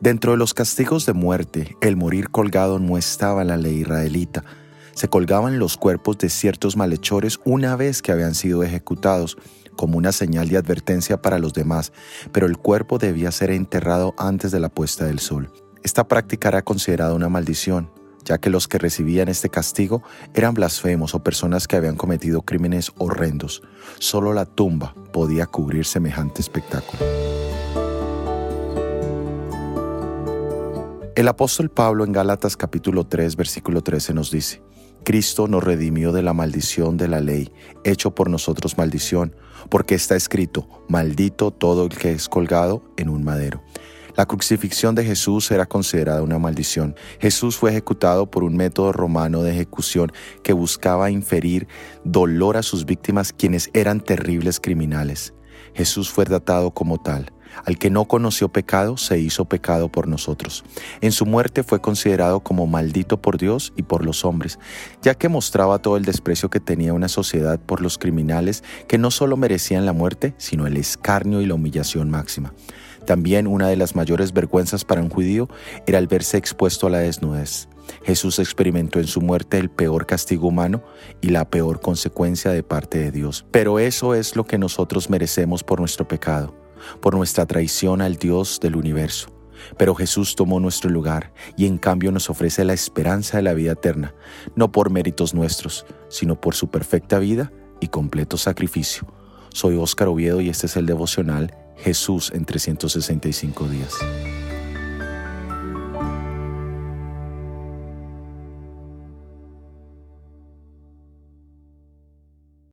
Dentro de los castigos de muerte, el morir colgado no estaba en la ley israelita. Se colgaban los cuerpos de ciertos malhechores una vez que habían sido ejecutados, como una señal de advertencia para los demás, pero el cuerpo debía ser enterrado antes de la puesta del sol. Esta práctica era considerada una maldición, ya que los que recibían este castigo eran blasfemos o personas que habían cometido crímenes horrendos. Solo la tumba podía cubrir semejante espectáculo. El apóstol Pablo en Gálatas capítulo 3 versículo 13 nos dice, Cristo nos redimió de la maldición de la ley, hecho por nosotros maldición, porque está escrito, maldito todo el que es colgado en un madero. La crucifixión de Jesús era considerada una maldición. Jesús fue ejecutado por un método romano de ejecución que buscaba inferir dolor a sus víctimas quienes eran terribles criminales. Jesús fue tratado como tal. Al que no conoció pecado, se hizo pecado por nosotros. En su muerte fue considerado como maldito por Dios y por los hombres, ya que mostraba todo el desprecio que tenía una sociedad por los criminales que no solo merecían la muerte, sino el escarnio y la humillación máxima. También una de las mayores vergüenzas para un judío era el verse expuesto a la desnudez. Jesús experimentó en su muerte el peor castigo humano y la peor consecuencia de parte de Dios. Pero eso es lo que nosotros merecemos por nuestro pecado por nuestra traición al Dios del universo. Pero Jesús tomó nuestro lugar y en cambio nos ofrece la esperanza de la vida eterna, no por méritos nuestros, sino por su perfecta vida y completo sacrificio. Soy Óscar Oviedo y este es el devocional Jesús en 365 días.